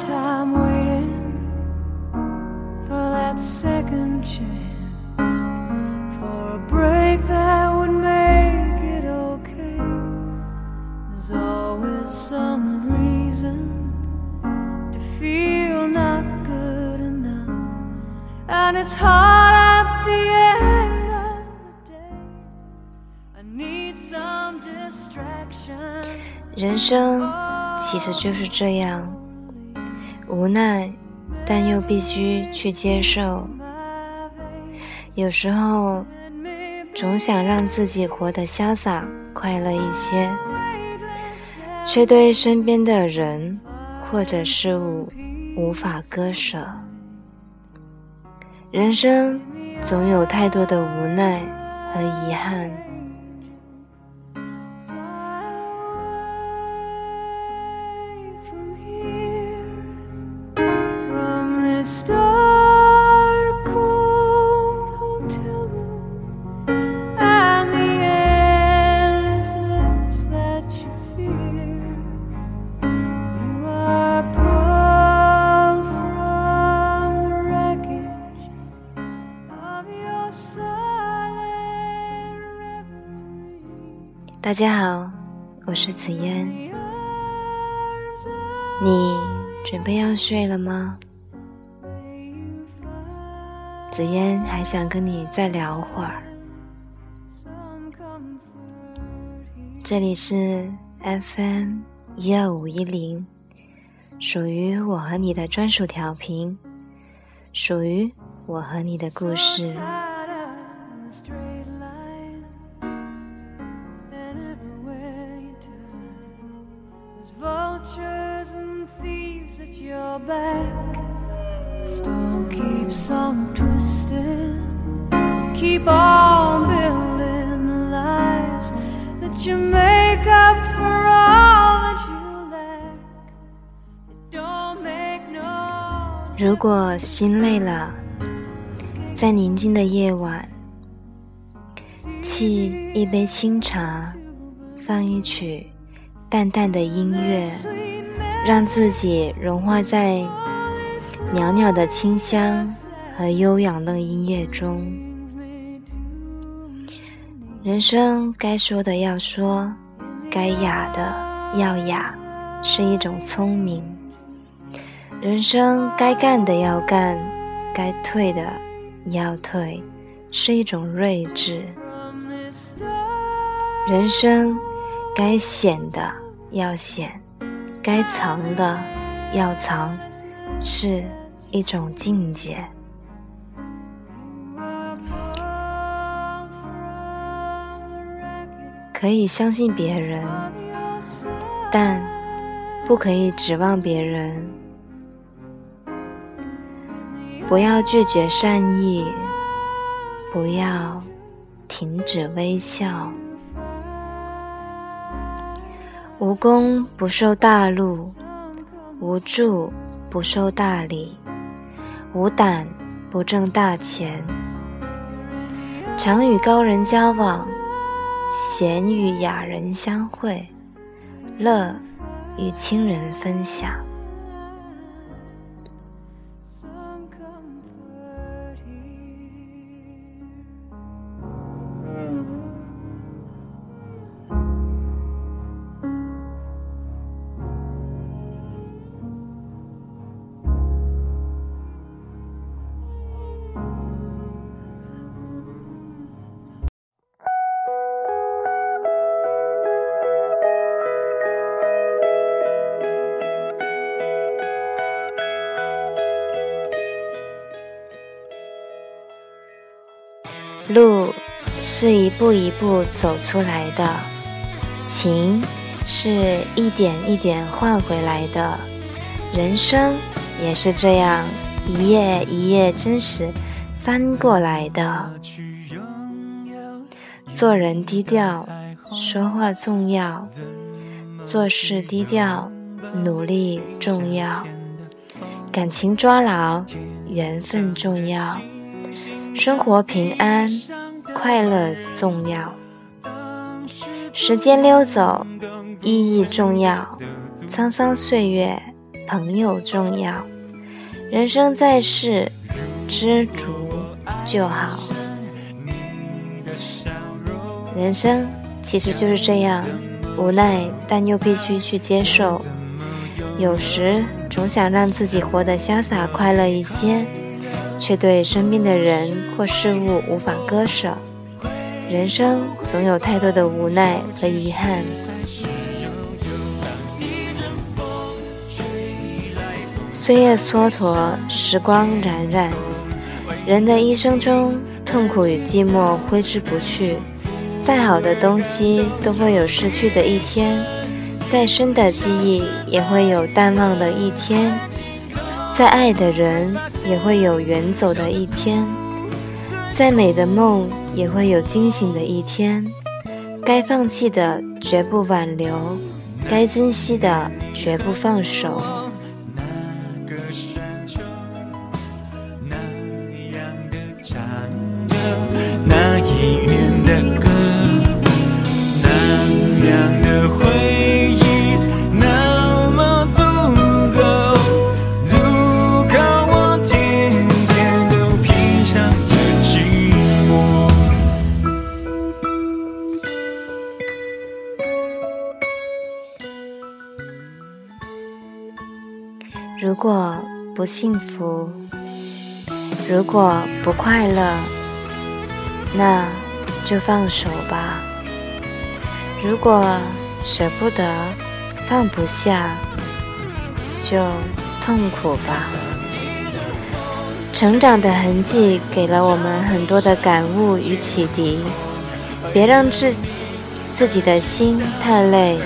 time waiting for that second chance, for a break that would make it okay. There's always some reason to feel not good enough, and it's hard at the end of the day. I need some distraction. 人生其实就是这样， 无奈，但又必须去接受。有时候，总想让自己活得潇洒、快乐一些，却对身边的人或者事物无法割舍。人生总有太多的无奈和遗憾。大家好，我是紫嫣。你准备要睡了吗？紫嫣还想跟你再聊会儿。这里是 FM 一二五一零，属于我和你的专属调频，属于我和你的故事。如果心累了在宁静的夜晚沏一杯清茶放一曲淡淡的音乐，让自己融化在袅袅的清香和悠扬的音乐中。人生该说的要说，该雅的要雅，是一种聪明。人生该干的要干，该退的要退，是一种睿智。人生该显的要显，该藏的要藏，是一种境界。可以相信别人，但不可以指望别人。不要拒绝善意，不要停止微笑。无功不受大禄，无助不受大礼，无胆不挣大钱。常与高人交往，闲与雅人相会，乐与亲人分享。路是一步一步走出来的，情是一点一点换回来的，人生也是这样一页一页真实翻过来的。做人低调，说话重要；做事低调，努力重要；感情抓牢，缘分重要；生活平安，快乐重要；时间溜走，意义重要；沧桑岁月，朋友重要。人生在世，知足就好。人生其实就是这样，无奈但又必须去接受。有时总想让自己活得潇洒快乐一些，却对身边的人或事物无法割舍。人生总有太多的无奈和遗憾。岁月蹉跎，时光荏苒，人的一生中，痛苦与寂寞挥之不去。再好的东西都会有失去的一天，再深的记忆也会有淡忘的一天，再爱的人也会有远走的一天，再美的梦也会有惊醒的一天。该放弃的绝不挽留，该珍惜的绝不放手。如果不幸福，如果不快乐，那就放手吧。如果舍不得，放不下，就痛苦吧。成长的痕迹给了我们很多的感悟与启迪，别让自自己的心太累。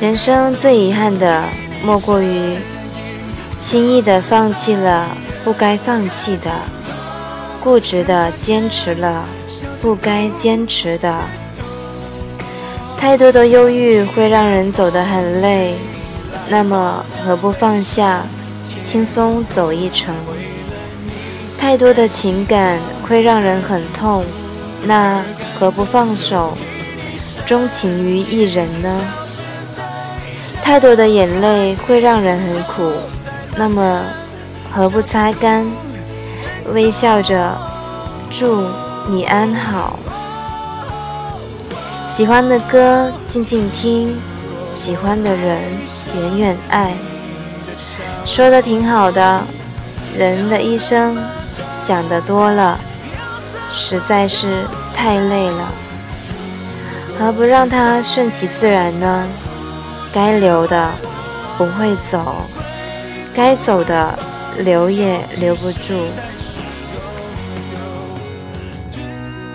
人生最遗憾的。莫过于轻易的放弃了不该放弃的，固执的坚持了不该坚持的。太多的忧郁会让人走得很累，那么何不放下，轻松走一程？太多的情感会让人很痛，那何不放手，钟情于一人呢？太多的眼泪会让人很苦，那么何不擦干，微笑着祝你安好。喜欢的歌静静听，喜欢的人远远爱。说的挺好的，人的一生想的多了，实在是太累了，何不让它顺其自然呢？该留的不会走，该走的留也留不住。知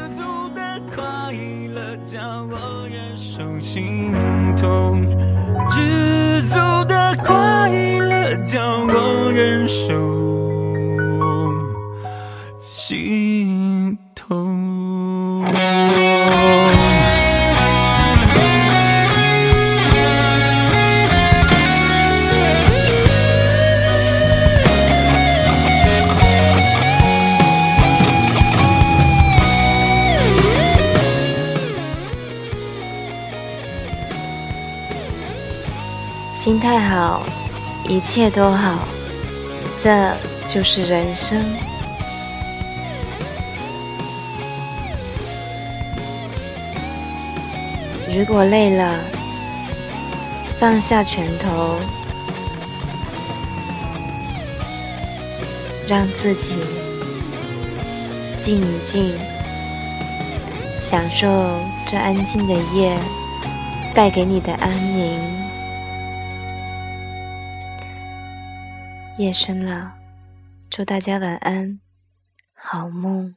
足的快乐叫我忍受心痛，知足的快乐叫我忍受心心态好，一切都好，这就是人生。如果累了，放下拳头，让自己静一静，享受这安静的夜带给你的安宁。夜深了，祝大家晚安，好梦。